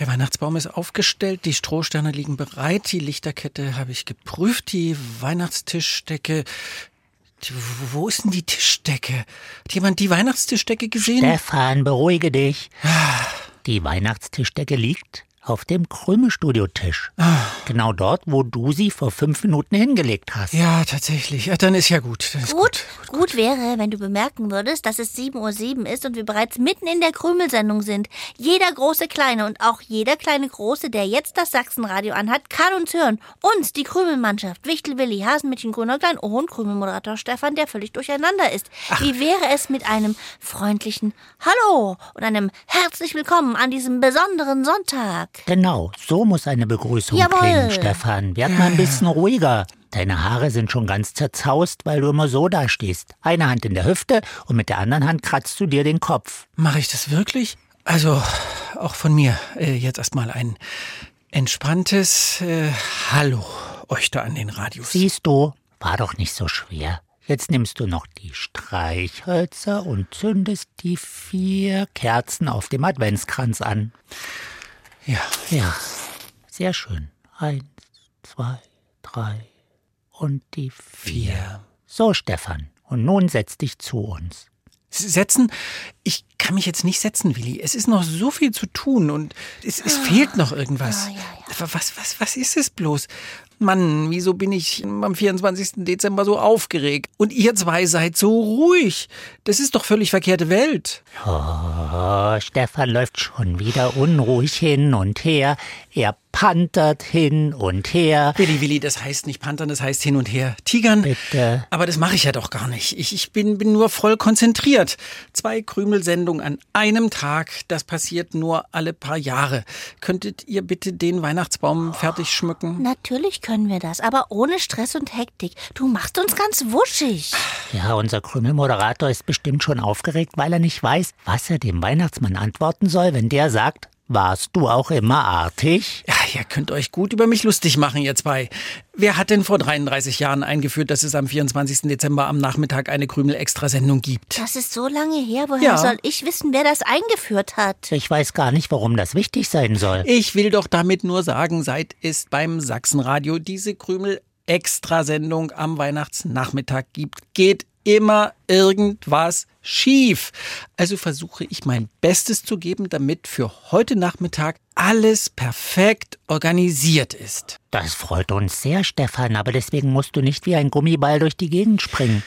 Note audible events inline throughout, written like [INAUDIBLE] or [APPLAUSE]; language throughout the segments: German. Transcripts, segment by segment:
Der Weihnachtsbaum ist aufgestellt, die Strohsterne liegen bereit, die Lichterkette habe ich geprüft, die Weihnachtstischdecke. Die, wo ist denn die Tischdecke? Hat jemand die Weihnachtstischdecke gesehen? Stefan, beruhige dich. Die Weihnachtstischdecke liegt auf dem Krümelstudiotisch. Genau dort, wo du sie vor fünf Minuten hingelegt hast. Ja, tatsächlich. Ja, dann ist ja gut. Dann ist Gut, gut wäre, wenn du bemerken würdest, dass es 7.07 Uhr ist und wir bereits mitten in der Krümelsendung sind. Jeder große Kleine und auch jeder kleine Große, der jetzt das Sachsenradio anhat, kann uns hören. Uns, die Krümelmannschaft, Wichtel Willi, Hasenmädchen Grünäuglein und Krümelmoderator Stefan, der völlig durcheinander ist. Wie wäre es mit einem freundlichen Hallo und einem herzlich willkommen an diesem besonderen Sonntag? Genau, so muss eine Begrüßung Jawohl. klingen, Stefan. Werd mal ein bisschen ruhiger. Deine Haare sind schon ganz zerzaust, weil du immer so dastehst. Eine Hand in der Hüfte und mit der anderen Hand kratzt du dir den Kopf. Mache ich das wirklich? Also, auch von mir äh, jetzt erstmal ein entspanntes äh, Hallo euch da an den Radios. Siehst du, war doch nicht so schwer. Jetzt nimmst du noch die Streichhölzer und zündest die vier Kerzen auf dem Adventskranz an. Ja, Ja, sehr schön. Eins, zwei, drei und die vier. vier. So, Stefan, und nun setz dich zu uns. Setzen? Ich kann mich jetzt nicht setzen, Willi. Es ist noch so viel zu tun und es, es fehlt noch irgendwas. Ja, ja, Was, was, was ist es bloß? Mann, wieso bin ich am 24. Dezember so aufgeregt? Und ihr zwei seid so ruhig. Das ist doch völlig verkehrte Welt. Oh, Stefan läuft schon wieder unruhig hin und her. Er pantert hin und her. Willi, Willi, das heißt nicht Panthern, das heißt hin und her. Tigern. Bitte. Aber das mache ich ja doch gar nicht. Ich, ich bin, bin nur voll konzentriert. Zwei Krümelsendungen an einem Tag, das passiert nur alle paar Jahre. Könntet ihr bitte den Weihnachtsbaum fertig schmücken? Natürlich können wir das, aber ohne Stress und Hektik. Du machst uns ganz wuschig. Ja, unser Krümelmoderator ist bestimmt schon aufgeregt, weil er nicht weiß, was er dem Weihnachtsmann antworten soll, wenn der sagt, warst du auch immer artig? Ja, ihr könnt euch gut über mich lustig machen, ihr zwei. Wer hat denn vor 33 Jahren eingeführt, dass es am 24. Dezember am Nachmittag eine Krümel-Extrasendung gibt? Das ist so lange her. Woher Ja. soll ich wissen, wer das eingeführt hat? Ich weiß gar nicht, warum das wichtig sein soll. Ich will doch damit nur sagen, seit es beim Sachsenradio diese Krümel-Extrasendung am Weihnachtsnachmittag gibt, geht immer irgendwas schief. Also versuche ich mein Bestes zu geben, damit für heute Nachmittag alles perfekt organisiert ist. Das freut uns sehr, Stefan, aber deswegen musst du nicht wie ein Gummiball durch die Gegend springen.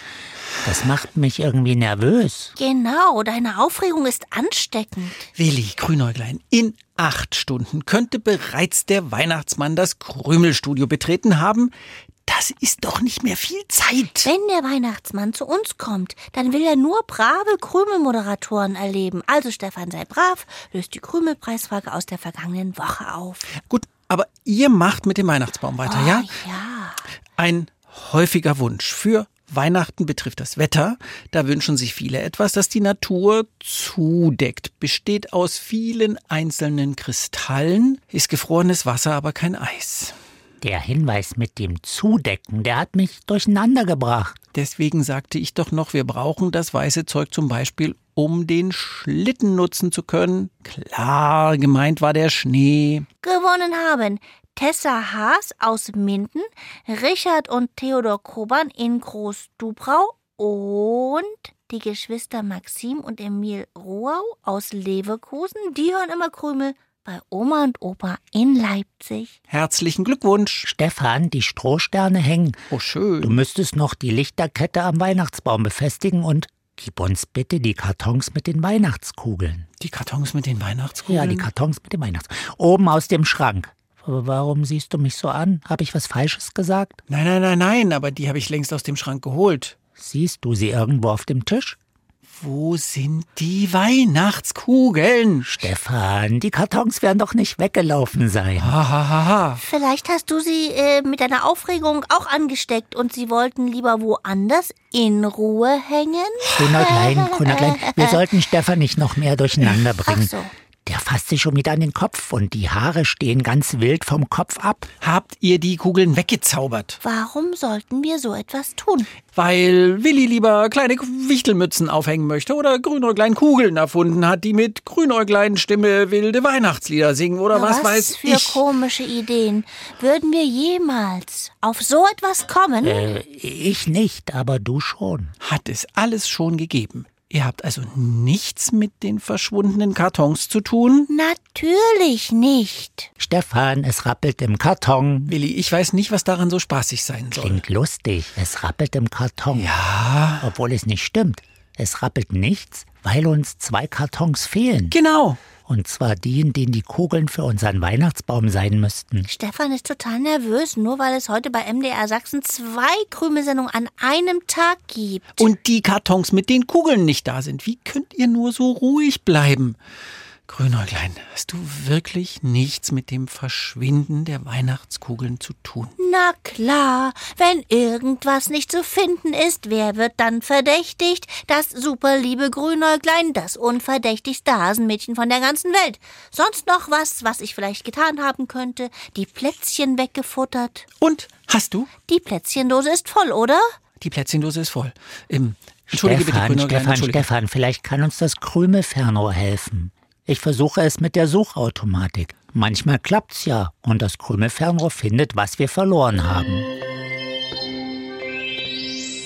Das macht mich irgendwie nervös. Genau, deine Aufregung ist ansteckend. Willi Grünäuglein, in acht Stunden könnte bereits der Weihnachtsmann das Krümelstudio betreten haben. Das ist doch nicht mehr viel Zeit. Wenn der Weihnachtsmann zu uns kommt, dann will er nur brave Krümelmoderatoren erleben. Also Stefan, sei brav, löst die Krümelpreisfrage aus der vergangenen Woche auf. Gut, aber ihr macht mit dem Weihnachtsbaum weiter, ja? Oh, ja. Ein häufiger Wunsch für Weihnachten betrifft das Wetter. Da wünschen sich viele etwas, das die Natur zudeckt. Besteht aus vielen einzelnen Kristallen, ist gefrorenes Wasser, aber kein Eis. Der Hinweis mit dem Zudecken, der hat mich durcheinander gebracht. Deswegen sagte ich doch noch, wir brauchen das weiße Zeug zum Beispiel, um den Schlitten nutzen zu können. Klar, gemeint war der Schnee. Gewonnen haben Tessa Haas aus Minden, Richard und Theodor Koban in Groß-Dubrau und die Geschwister Maxim und Emil Roau aus Leverkusen. Die hören immer Krümel bei Oma und Opa in Leipzig. Herzlichen Glückwunsch. Stefan, die Strohsterne hängen. Oh, Du schön. müsstest noch die Lichterkette am Weihnachtsbaum befestigen und gib uns bitte die Kartons mit den Weihnachtskugeln. Die Kartons mit den Weihnachtskugeln. Ja, die Kartons mit den Weihnachtskugeln. Oben aus dem Schrank. Warum siehst du mich so an? Habe ich was Falsches gesagt? Nein, nein, nein, nein, aber die habe ich längst aus dem Schrank geholt. Siehst du sie irgendwo auf dem Tisch? Wo sind die Weihnachtskugeln? Stefan, die Kartons werden doch nicht weggelaufen sein. Hahaha. Vielleicht hast du sie äh, mit deiner Aufregung auch angesteckt und sie wollten lieber woanders in Ruhe hängen? Grünerklein, Grünerklein, [LAUGHS] wir sollten Stefan nicht noch mehr durcheinander Ach bringen. so. Der fasst sich schon wieder an den Kopf und die Haare stehen ganz wild vom Kopf ab. Habt ihr die Kugeln weggezaubert? Warum sollten wir so etwas tun? Weil Willi lieber kleine Wichtelmützen aufhängen möchte oder Grünäuglein Kugeln erfunden hat, die mit Grünäuglein Stimme wilde Weihnachtslieder singen oder was, weiß für ich. komische Ideen. Würden wir jemals auf so etwas kommen? Äh, ich nicht, aber du schon. Hat es alles schon gegeben. Ihr habt also nichts mit den verschwundenen Kartons zu tun? Natürlich nicht. Stefan, es rappelt im Karton. Willi, ich weiß nicht, was daran so spaßig sein soll. Klingt lustig, es rappelt im Karton. Ja, Obwohl es nicht stimmt. Es rappelt nichts, weil uns zwei Kartons fehlen. genau. Und zwar die, in denen die Kugeln für unseren Weihnachtsbaum sein müssten. Stefan ist total nervös, nur weil es heute bei MDR Sachsen zwei Krümelsendungen an einem Tag gibt. Und die Kartons mit den Kugeln nicht da sind. Wie könnt ihr nur so ruhig bleiben? Grünäuglein, hast du wirklich nichts mit dem Verschwinden der Weihnachtskugeln zu tun? Na klar, wenn irgendwas nicht zu finden ist, wer wird dann verdächtigt? Das superliebe Grünäuglein, das unverdächtigste Hasenmädchen von der ganzen Welt. Sonst noch was, was ich vielleicht getan haben könnte? Die Plätzchen weggefuttert? Und hast du? Die Plätzchendose ist voll, oder? Die Plätzchendose ist voll. Ähm, Entschuldige bitte, Stefan, Grünäuglein, Stefan, Entschuldige. Stefan, vielleicht kann uns das Krümelfernrohr helfen. Ich versuche es mit der Suchautomatik. Manchmal klappt's ja und das Krümelfernrohr findet, was wir verloren haben.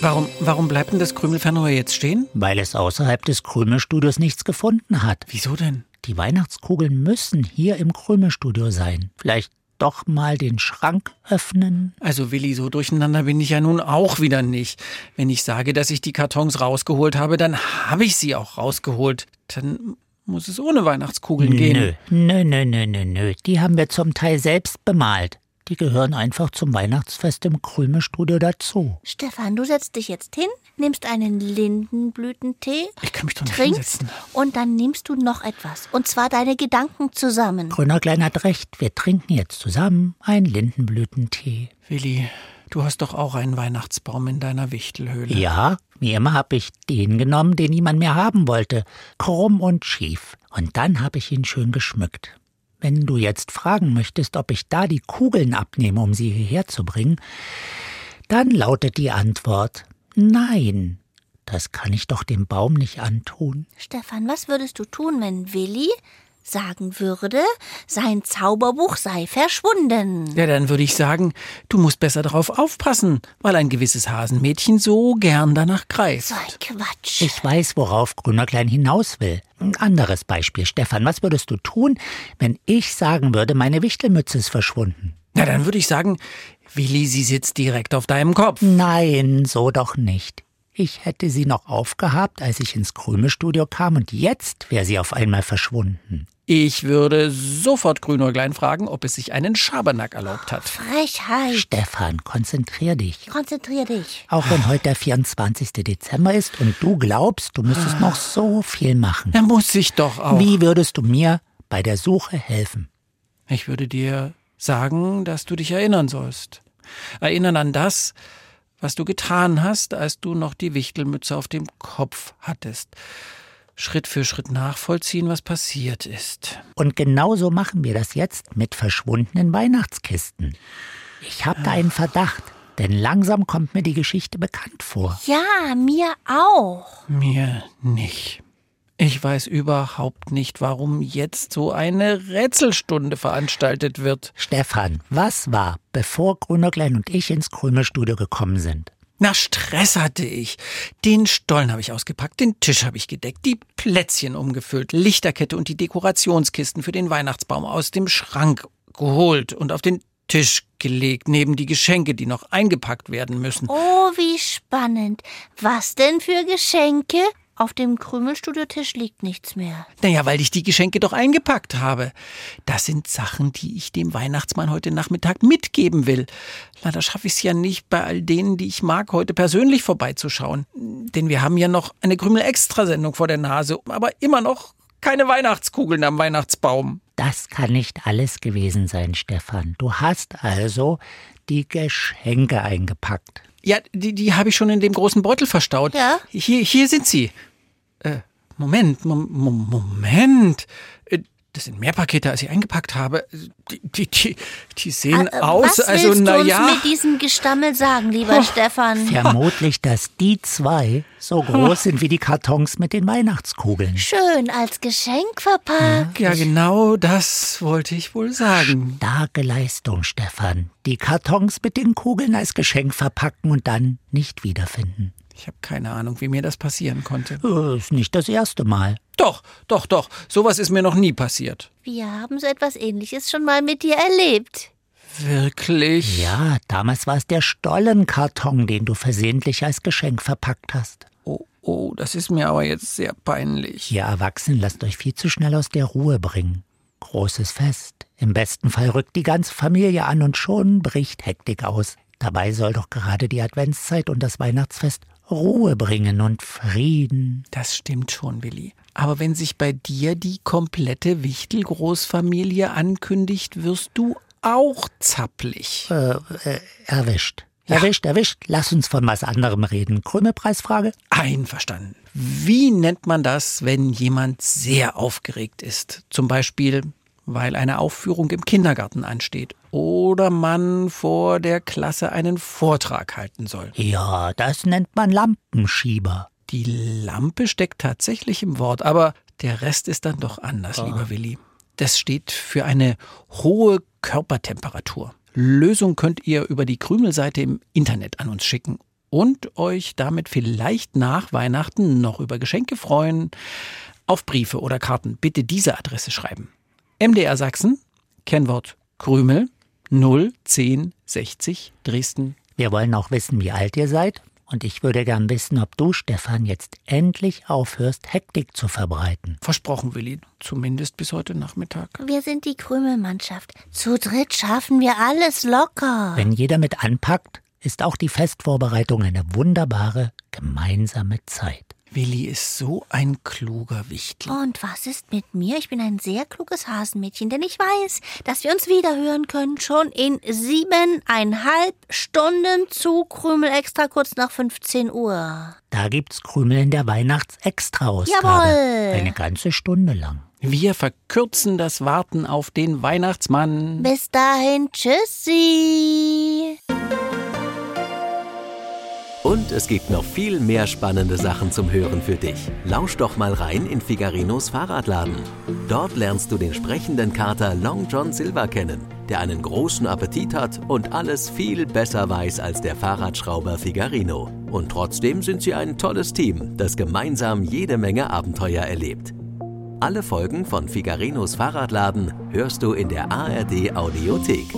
Warum, warum bleibt denn das Krümelfernrohr jetzt stehen? Weil es außerhalb des Krümelstudios nichts gefunden hat. Wieso denn? Die Weihnachtskugeln müssen hier im Krümelstudio sein. Vielleicht doch mal den Schrank öffnen? Also Willi, so durcheinander bin ich ja nun auch wieder nicht. Wenn ich sage, dass ich die Kartons rausgeholt habe, dann habe ich sie auch rausgeholt. Dann muss es ohne Weihnachtskugeln gehen. Nö, nö, nö, nö, nö, nö. Die haben wir zum Teil selbst bemalt. Die gehören einfach zum Weihnachtsfest im Krümelstudio dazu. Stefan, du setzt dich jetzt hin, nimmst einen Lindenblütentee, Ich kann mich doch nicht trinkst hinsetzen. und dann nimmst du noch etwas. Und zwar deine Gedanken zusammen. Grüner Klein hat recht. Wir trinken jetzt zusammen einen Lindenblütentee. Willi, du hast doch auch einen Weihnachtsbaum in deiner Wichtelhöhle. Ja, wie immer habe ich den genommen, den niemand mehr haben wollte. Krumm und schief. Und dann habe ich ihn schön geschmückt. Wenn du jetzt fragen möchtest, ob ich da die Kugeln abnehme, um sie hierher zu bringen, dann lautet die Antwort Nein. Das kann ich doch dem Baum nicht antun. Stefan, was würdest du tun, wenn Willi sagen würde, sein Zauberbuch sei verschwunden? Ja, dann würde ich sagen, du musst besser darauf aufpassen, weil ein gewisses Hasenmädchen so gern danach greift. So ein Quatsch. Ich weiß, worauf Grüner Klein hinaus will. Ein anderes Beispiel. Stefan, was würdest du tun, wenn ich sagen würde, meine Wichtelmütze ist verschwunden? Na, dann würde ich sagen, Willi, sie sitzt direkt auf deinem Kopf. Nein, so doch nicht. Ich hätte sie noch aufgehabt, als ich ins Krümelstudio kam, und jetzt wäre sie auf einmal verschwunden. Ich würde sofort Grünäuglein fragen, ob es sich einen Schabernack erlaubt hat. Frechheit. Stefan, konzentrier dich. Konzentrier dich. Auch wenn heute der 24. Dezember ist und du glaubst, du müsstest noch so viel machen. Er muss sich doch auch. Wie würdest du mir bei der Suche helfen? Ich würde dir sagen, dass du dich erinnern sollst. Erinnern an das, was du getan hast, als du noch die Wichtelmütze auf dem Kopf hattest. Schritt für Schritt nachvollziehen, was passiert ist. Und genauso machen wir das jetzt mit verschwundenen Weihnachtskisten. Ich habe da einen Verdacht, denn langsam kommt mir die Geschichte bekannt vor. Ja, mir auch. Mir nicht. Ich weiß überhaupt nicht, warum jetzt so eine Rätselstunde veranstaltet wird. Stefan, was war, bevor Grünerklein und ich ins Krümelstudio gekommen sind? Na, Stress hatte ich. Den Stollen habe ich ausgepackt, den Tisch habe ich gedeckt, die Plätzchen umgefüllt, Lichterkette und die Dekorationskisten für den Weihnachtsbaum aus dem Schrank geholt und auf den Tisch gelegt, neben die Geschenke, die noch eingepackt werden müssen. Oh, wie spannend. Was denn für Geschenke? Auf dem Krümelstudiotisch liegt nichts mehr. Naja, weil ich die Geschenke doch eingepackt habe. Das sind Sachen, die ich dem Weihnachtsmann heute Nachmittag mitgeben will. Leider schaffe ich es ja nicht, bei all denen, die ich mag, heute persönlich vorbeizuschauen. Denn wir haben ja noch eine Krümel-Extrasendung vor der Nase, aber immer noch keine Weihnachtskugeln am Weihnachtsbaum. Das kann nicht alles gewesen sein, Stefan. Du hast also die Geschenke eingepackt. Ja, die, die habe ich schon in dem großen Beutel verstaut. Ja? Hier, hier sind sie. Äh, Moment, Mom, Mom, Moment. Äh, Das sind mehr Pakete, als ich eingepackt habe. Die, die, die, die sehen Äh, aus, Was also willst du naja. uns mit diesem Gestammel sagen, lieber Stefan? Vermutlich, dass die zwei so groß sind wie die Kartons mit den Weihnachtskugeln. Schön als Geschenk verpackt. Ja, genau das wollte ich wohl sagen. Starke Leistung, Stefan. Die Kartons mit den Kugeln als Geschenk verpacken und dann nicht wiederfinden. Ich habe keine Ahnung, wie mir das passieren konnte. Äh, Ist nicht das erste Mal. Doch, doch, doch. Sowas ist mir noch nie passiert. Wir haben so etwas ähnliches schon mal mit dir erlebt. Wirklich? Ja, damals war es der Stollenkarton, den du versehentlich als Geschenk verpackt hast. Oh, oh, das ist mir aber jetzt sehr peinlich. Ihr Erwachsenen lasst euch viel zu schnell aus der Ruhe bringen. Großes Fest. Im besten Fall rückt die ganze Familie an und schon bricht Hektik aus. Dabei soll doch gerade die Adventszeit und das Weihnachtsfest Ruhe bringen und Frieden. Das stimmt schon, Willi. Aber wenn sich bei dir die komplette Wichtel-Großfamilie ankündigt, wirst du auch zapplig. Äh, äh, erwischt. Erwischt, erwischt. Lass uns von was anderem reden. Krümelpreisfrage? Einverstanden. Wie nennt man das, wenn jemand sehr aufgeregt ist? Zum Beispiel, weil eine Aufführung im Kindergarten ansteht oder man vor der Klasse einen Vortrag halten soll. Ja, das nennt man Lampenschieber. Die Lampe steckt tatsächlich im Wort, aber der Rest ist dann doch anders, lieber Willi. Das steht für eine hohe Körpertemperatur. Lösung könnt ihr über die Krümelseite im Internet an uns schicken und euch damit vielleicht nach Weihnachten noch über Geschenke freuen. Auf Briefe oder Karten bitte diese Adresse schreiben. MDR Sachsen, Kennwort Krümel 01060 Dresden. Wir wollen auch wissen, wie alt ihr seid. Und ich würde gern wissen, ob du, Stefan, jetzt endlich aufhörst, Hektik zu verbreiten. Versprochen, Willi, zumindest bis heute Nachmittag. Wir sind die Krümelmannschaft. Zu dritt schaffen wir alles locker. Wenn jeder mit anpackt, ist auch die Festvorbereitung eine wunderbare gemeinsame Zeit. Willi ist so ein kluger Wichtel. Und was ist mit mir? Ich bin ein sehr kluges Hasenmädchen, denn ich weiß, dass wir uns wiederhören können, schon in siebeneinhalb Stunden zu Krümel extra kurz nach 15 Uhr. Da gibt's Krümel in der Weihnachtsextra-Ausgabe. Jawohl. Eine ganze Stunde lang. Wir verkürzen das Warten auf den Weihnachtsmann. Bis dahin, tschüssi. Und es gibt noch viel mehr spannende Sachen zum Hören für dich. Lausch doch mal rein in Figarinos Fahrradladen. Dort lernst du den sprechenden Kater Long John Silver kennen, der einen großen Appetit hat und alles viel besser weiß als der Fahrradschrauber Figarino. Und trotzdem sind sie ein tolles Team, das gemeinsam jede Menge Abenteuer erlebt. Alle Folgen von Figarinos Fahrradladen hörst du in der ARD Audiothek.